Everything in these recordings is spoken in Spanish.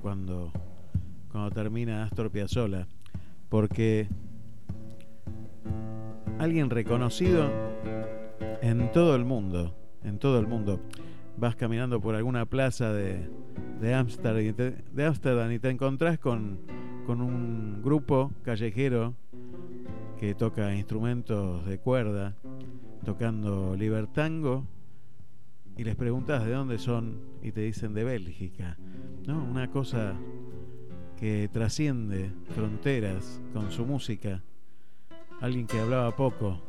Cuando, cuando termina Astor Piazzolla, porque alguien reconocido en todo el mundo, en todo el mundo, vas caminando por alguna plaza de, de Ámsterdam y te encontrás con, con un grupo callejero que toca instrumentos de cuerda, tocando libertango y les preguntas de dónde son y te dicen de Bélgica. ¿No? Una cosa que trasciende fronteras con su música. Alguien que hablaba poco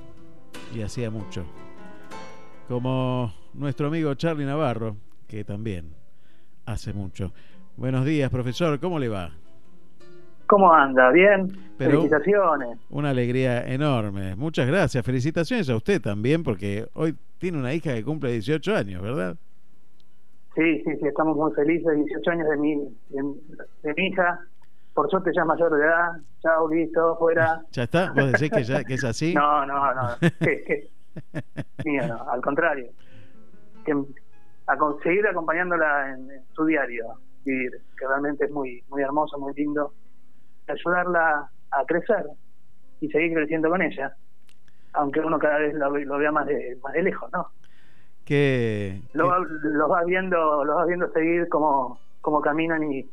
y hacía mucho. Como nuestro amigo Charlie Navarro, que también hace mucho. Buenos días, profesor, ¿cómo le va? ¿Cómo anda? ¿Bien? Felicitaciones. Una alegría enorme. Muchas gracias. Felicitaciones a usted también, porque hoy tiene una hija que cumple 18 años, ¿verdad? Sí, sí, sí, estamos muy felices. 18 años de mi, de, mi hija. Por suerte ya mayor de edad. Chao, listo, fuera. ¿Ya está? ¿Vos decís que, ya, que es así? no, no, no. ¿Qué, qué? no, al contrario. Que, a seguir acompañándola en, en su diario vivir, que realmente es muy, muy hermoso, muy lindo ayudarla a crecer y seguir creciendo con ella, aunque uno cada vez lo, vea más de, más de lejos, ¿no? Que, lo, vas viendo, lo vas viendo seguir cómo, cómo caminan y,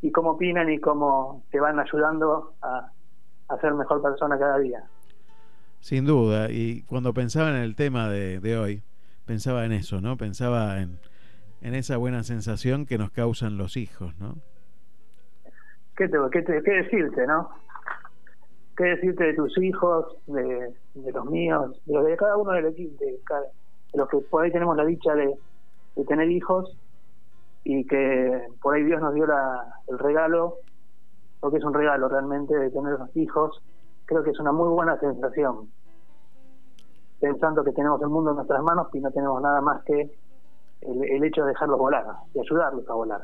y cómo opinan y cómo te van ayudando a, a ser mejor persona cada día. Sin duda, y cuando pensaba en el tema de, de hoy, pensaba en eso, ¿no? Pensaba en, en esa buena sensación que nos causan los hijos, ¿no? ¿qué, te, qué, qué decirte, no? ¿Qué decirte de tus hijos, de, los míos, de los de cada uno del equipo, de, los que por ahí tenemos la dicha de, tener hijos y que por ahí Dios nos dio la, el regalo, porque es un regalo realmente de tener hijos, creo que es una muy buena sensación. Pensando que tenemos el mundo en nuestras manos y no tenemos nada más que el, el hecho de dejarlos volar, de ayudarlos a volar.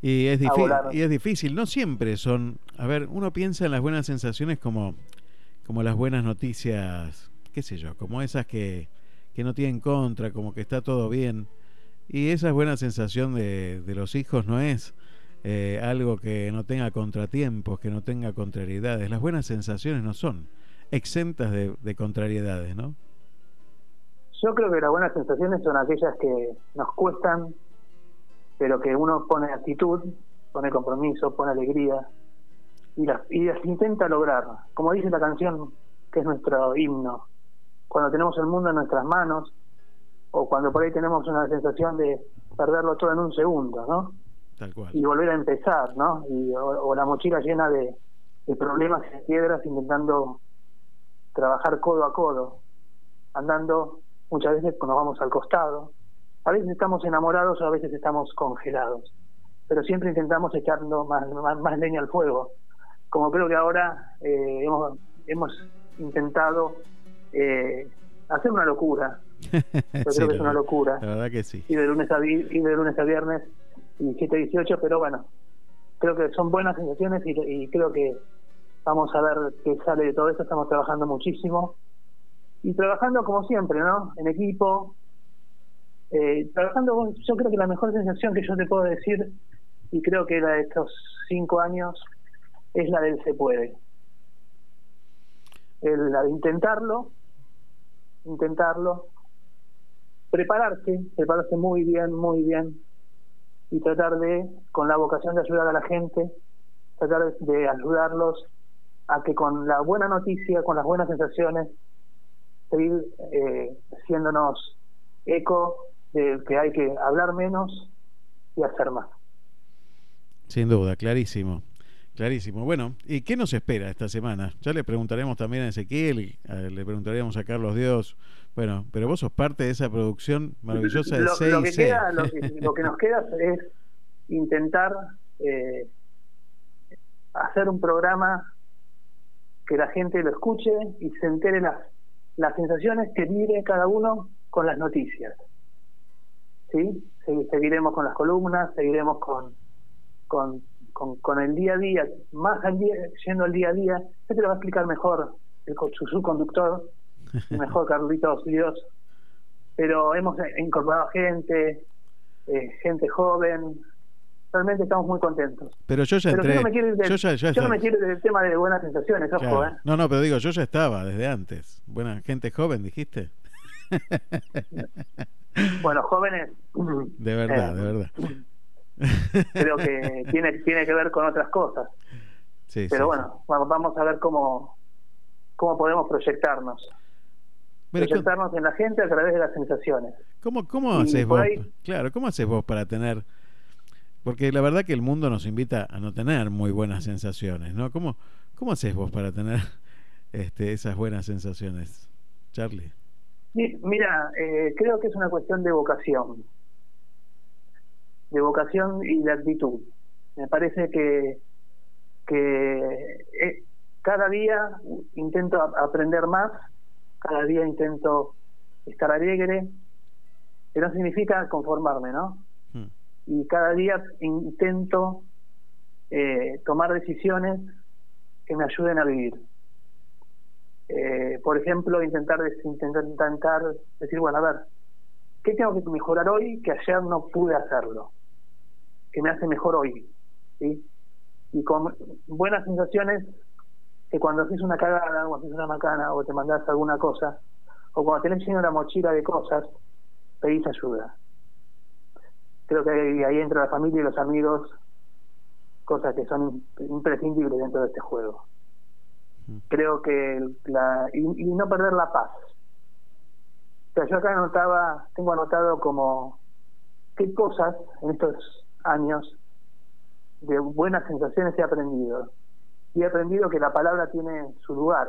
Y es, difícil, y es difícil, no siempre son, a ver, uno piensa en las buenas sensaciones como como las buenas noticias, qué sé yo, como esas que, que no tienen contra, como que está todo bien. Y esa buena sensación de, los hijos no es eh, algo que no tenga contratiempos, que no tenga contrariedades. Las buenas sensaciones no son exentas de, de contrariedades, ¿no? Yo creo que las buenas sensaciones son aquellas que nos cuestan, pero que uno pone actitud, pone compromiso, pone alegría y las intenta lograr. Como dice la canción, que es nuestro himno, cuando tenemos el mundo en nuestras manos o cuando por ahí tenemos una sensación de perderlo todo en un segundo, ¿no? Tal cual. Y volver a empezar, ¿no? Y, o, la mochila llena de, de problemas y piedras intentando trabajar codo a codo, andando muchas veces nos vamos al costado, a veces estamos enamorados o a veces estamos congelados, pero siempre intentamos echando más, más, leña al fuego, como creo que ahora eh, hemos, hemos intentado eh, hacer una locura. Yo creo que es una locura. La verdad que sí. Y de lunes a, y de lunes a viernes, 17 18, pero bueno, creo que son buenas sensaciones y, y creo que vamos a ver qué sale de todo esto. Estamos trabajando muchísimo y trabajando como siempre, ¿no? En equipo. Eh, trabajando, yo creo que la mejor sensación que yo te puedo decir, y creo que la de estos cinco años, es la del se puede. El, la de intentarlo, intentarlo, prepararse, prepararse muy bien, muy bien, y tratar de, con la vocación de ayudar a la gente, tratar de ayudarlos a que con la buena noticia, con las buenas sensaciones, seguir eh, siéndonos eco de que hay que hablar menos y hacer más. Sin duda, clarísimo. Clarísimo. Bueno, ¿y qué nos espera esta semana? Ya le preguntaremos también a Ezequiel, le preguntaríamos a Carlos Dios. Bueno, pero vos sos parte de esa producción maravillosa de lo, lo que, queda, lo, que, nos queda es intentar eh, hacer un programa que la gente lo escuche y se entere las las sensaciones que vive cada uno con las noticias. ¿Sí? Seguiremos con las columnas, seguiremos con, con, con, el día a día, más al día, yendo al día a día. Este lo va a explicar mejor el, su subconductor, mejor Carlitos Dios. Pero hemos incorporado gente, eh, gente joven, realmente estamos muy contentos. Pero yo ya entré. yo, no me quiero ir del tema de buenas sensaciones, ojo, ¿eh? No, no, pero digo, yo ya estaba desde antes. Buena gente joven, dijiste. bueno, jóvenes. De verdad, de verdad. Creo que tiene, tiene que ver con otras cosas. Sí, pero bueno, vamos a ver cómo, cómo podemos proyectarnos. proyectarnos en la gente a través de las sensaciones. ¿Cómo, cómo haces vos? Claro, ¿cómo haces vos para tener porque la verdad que el mundo nos invita a no tener muy buenas sensaciones, ¿no? ¿Cómo, cómo haces vos para tener este, esas buenas sensaciones, Charlie? Mira, eh, creo que es una cuestión de vocación, de vocación y de actitud. Me parece que, que eh, cada día intento aprender más, cada día intento estar alegre, pero no significa conformarme, ¿no? y cada día intento eh, tomar decisiones que me ayuden a vivir. Eh, por ejemplo, intentar, intentar, intentar decir, bueno, a ver, ¿qué tengo que mejorar hoy que ayer no pude hacerlo? Que me hace mejor hoy. ¿sí? Y con buenas sensaciones que cuando haces una cagada o haces una macana o te mandas alguna cosa, o cuando tenés lleno la mochila de cosas, pedís ayuda creo que ahí, entra la familia y los amigos, cosas que son imprescindibles dentro de este juego. Creo que la y, no perder la paz. O sea, yo acá anotaba, tengo anotado como qué cosas en estos años de buenas sensaciones he aprendido. Y he aprendido que la palabra tiene su lugar.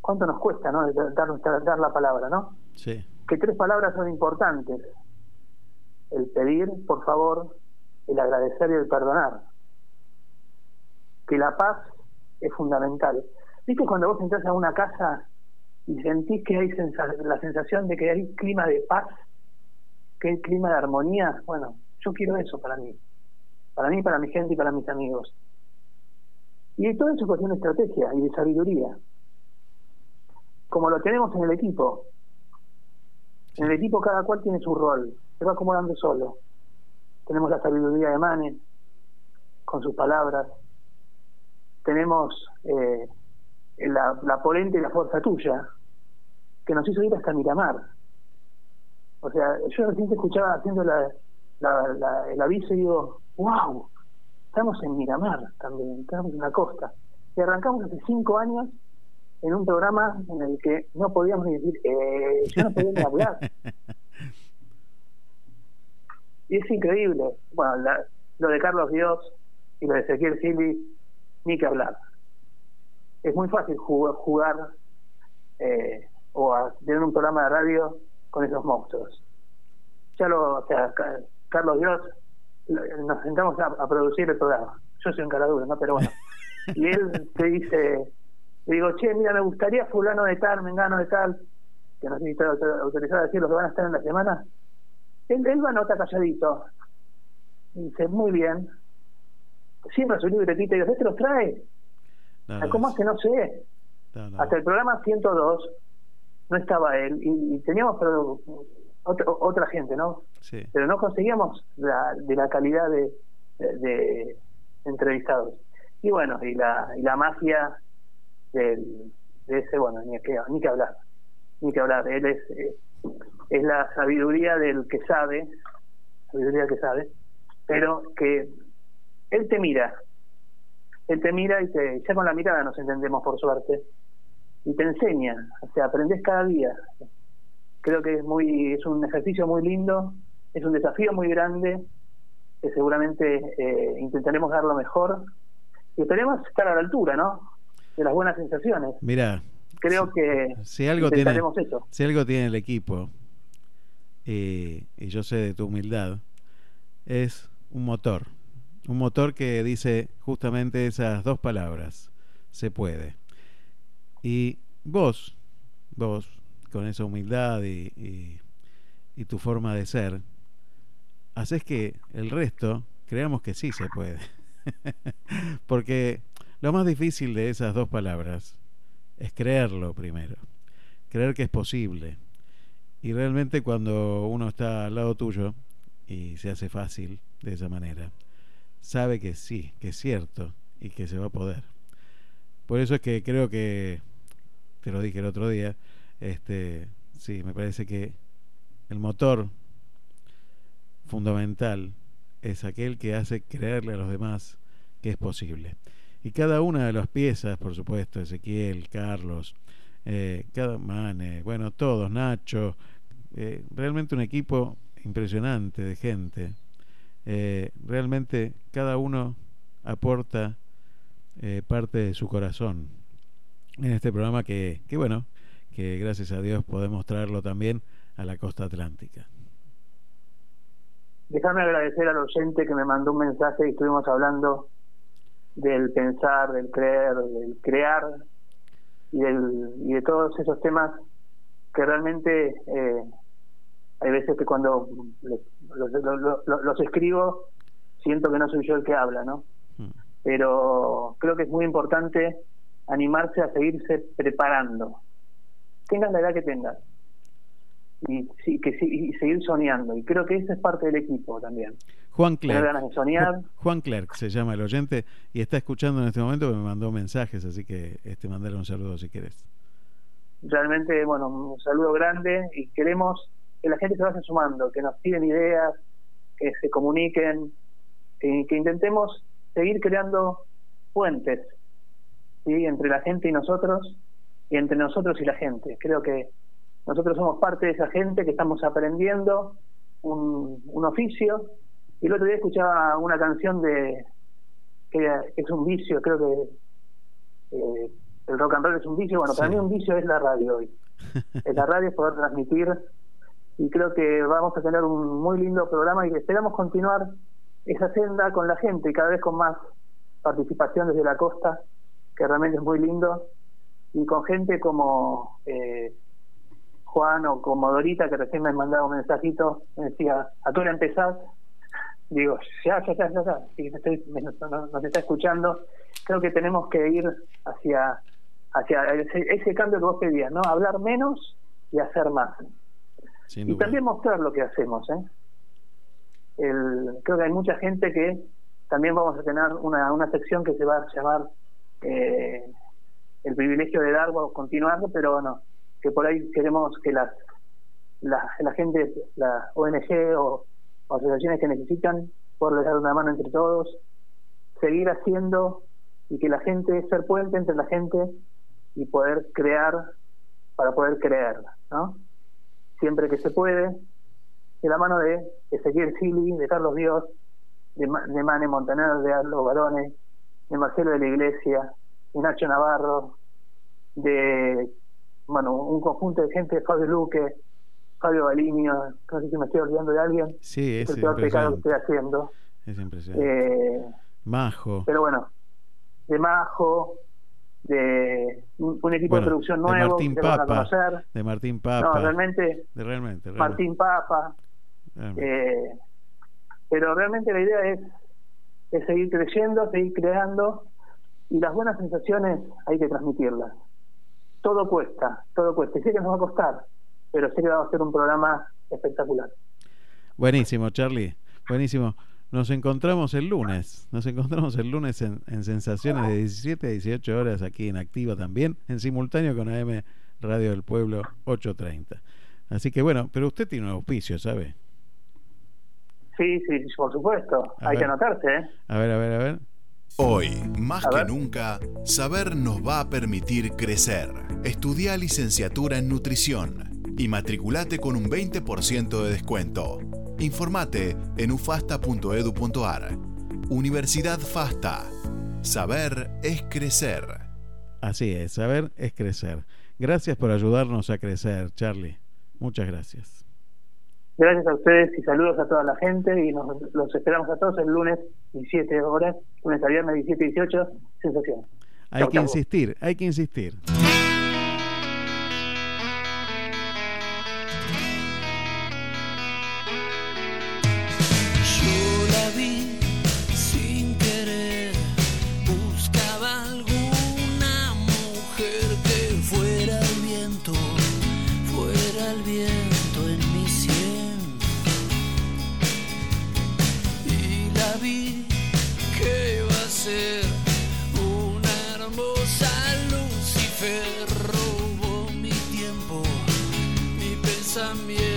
¿Cuánto nos cuesta, no? Dar, dar la palabra, ¿no? Sí. Que tres palabras son importantes el pedir, por favor, el agradecer y el perdonar. Que la paz es fundamental. ¿Viste cuando vos entras a una casa y sentís que hay la sensación de que hay clima de paz, que hay clima de armonía? Bueno, yo quiero eso para mí. Para mí, para mi gente y para mis amigos. Y todo eso es cuestión de estrategia y de sabiduría. como lo tenemos en el equipo. En el equipo cada cual tiene su rol, se va acomodando solo. Tenemos la sabiduría de Mane, con sus palabras. Tenemos eh, la, la polente y la fuerza tuya, que nos hizo ir hasta Miramar. O sea, yo recién escuchaba haciendo la, la, el aviso y digo, wow, estamos en Miramar también, estamos en la costa. Y arrancamos hace cinco años en un programa en el que no podíamos ni decir, eh, yo no podía ni hablar. Y es increíble. Bueno, lo de Carlos Dios y lo de Ezequiel Silvi, ni que hablar. Es muy fácil jugar, jugar eh, o a tener un programa de radio con esos monstruos. Ya lo, o sea, Carlos Dios, nos sentamos a, producir el programa. Yo soy un caradura, ¿no? Pero bueno. Y él te dice, le digo, che, mira, me gustaría fulano de tal, mengano de tal, que no sé si está autorizado a decir los que van a estar en la semana. Él, él va a nota calladito. Y dice, muy bien. Siempre su libretita y dice, ¿este los trae? ¿Cómo hace? No sé. Hasta el programa 102 no estaba él y, teníamos pero, otra, gente, ¿no? Sí. Pero no conseguíamos la, de la calidad de, de, entrevistados. Y bueno, y la, y la magia del, de ese, bueno, ni que, ni que hablar, ni que hablar. Él es, es la sabiduría del que sabe, sabiduría que sabe, pero que él te mira, él te mira y te, ya con la mirada nos entendemos por suerte, y te enseña, o sea, aprendes cada día. Creo que es muy es un ejercicio muy lindo, es un desafío muy grande, que seguramente eh, intentaremos dar lo mejor y esperemos estar a la altura, ¿no? De las buenas sensaciones. Mira, creo que si algo tiene eso. si algo tiene el equipo y yo sé de tu humildad es un motor, un motor que dice justamente esas dos palabras, se puede. Y vos, vos, con esa humildad y, tu forma de ser, haces que el resto creamos que sí se puede. Porque lo más difícil de esas dos palabras es creerlo primero, creer que es posible. Y realmente cuando uno está al lado tuyo y se hace fácil de esa manera, sabe que sí, que es cierto y que se va a poder. Por eso es que creo que te lo dije el otro día, este, sí, me parece que el motor fundamental es aquel que hace creerle a los demás que es posible. Y cada una de las piezas, por supuesto, Ezequiel, Carlos, eh, cada Mane, bueno, todos, Nacho, eh, realmente un equipo impresionante de gente. Eh, realmente cada uno aporta parte de su corazón en este programa que, que, bueno, que gracias a Dios podemos traerlo también a la costa atlántica. Déjame agradecer al oyente que me mandó un mensaje y estuvimos hablando del pensar, del creer, del crear y, del, y de todos esos temas que realmente eh, hay veces que cuando los, escribo siento que no soy yo el que habla, ¿no? Mm. Pero creo que es muy importante animarse a seguirse preparando. Tengas la edad que tengas. Y, sí, que, y seguir soñando. Y creo que esa es parte del equipo también. Juan Clerc. soñar. Juan Clerc se llama el oyente y está escuchando en este momento que me mandó mensajes, así que este mandarle un saludo si quieres. Realmente, bueno, un saludo grande y queremos que la gente se vaya sumando, que nos piden ideas, que se comuniquen, que intentemos seguir creando puentes ¿sí? entre la gente y nosotros, y entre nosotros y la gente. Creo que nosotros somos parte de esa gente que estamos aprendiendo un, un oficio. Y el otro día escuchaba una canción de que es un vicio, creo que eh, el rock and roll es un vicio. Bueno, para mí un vicio es la radio hoy. la radio es poder transmitir y creo que vamos a tener un muy lindo programa y esperamos continuar esa senda con la gente y cada vez con más participación desde la costa que realmente es muy lindo, y con gente como eh, Juan o como Dorita, que recién me mandaba un mensajito, me decía, ¿a qué hora empezás? Digo, ya, ya, ya, ya, ya. nos, está escuchando. Creo que tenemos que ir hacia hacia ese, cambio que vos pedías, ¿no? Hablar menos y hacer más. y también mostrar lo que hacemos, ¿eh? El, creo que hay mucha gente que también vamos a tener una, una sección que se va a llamar eh, el privilegio de dar o continuando, pero bueno, que por ahí queremos que las la, la gente, la ONG o, asociaciones que necesitan, poderles dar una mano entre todos, seguir haciendo y que la gente, ser puente entre la gente y poder crear para poder creer, ¿no? Siempre que se puede, de la mano de Ezequiel Sili, de Carlos Dios, de, de Mane Montaner, de Aldo Barone, de Marcelo de la Iglesia, Nacho Navarro, de bueno, un conjunto de gente, Fabio Luque, Fabio Balinio, no sé si me estoy olvidando de alguien. Sí, es, el peor pecado que estoy haciendo. Es impresionante. Eh, Majo. Pero bueno, de Majo, de un, equipo de producción nuevo de Martín Papa, de Martín Papa. No, realmente, de realmente, Martín Papa. Eh, pero realmente la idea es, es seguir creciendo, seguir creando y las buenas sensaciones hay que transmitirlas. Todo cuesta, todo cuesta. Y sé que nos va a costar, pero sé que va a ser un programa espectacular. Buenísimo, Charlie. Buenísimo. Nos encontramos el lunes. Nos encontramos el lunes en, Sensaciones de 17 a 18 horas aquí en Activa también, en simultáneo con AM Radio del Pueblo 830. Así que bueno, pero usted tiene un auspicio, ¿sabe? Sí, sí, por supuesto. Hay que anotarse, ¿eh? A ver, a ver, a ver. Hoy, más que nunca, saber nos va a permitir crecer. Estudia licenciatura en nutrición y matriculate con un 20% de descuento. Informate en ufasta.edu.ar. Universidad FASTA. Saber es crecer. Así es, saber es crecer. Gracias por ayudarnos a crecer, Charlie. Muchas gracias. Gracias a ustedes y saludos a toda la gente y nos los esperamos a todos el lunes 17 horas, lunes a viernes 17 y 18, sensación. Hay que insistir, hay que insistir. Nunca morirá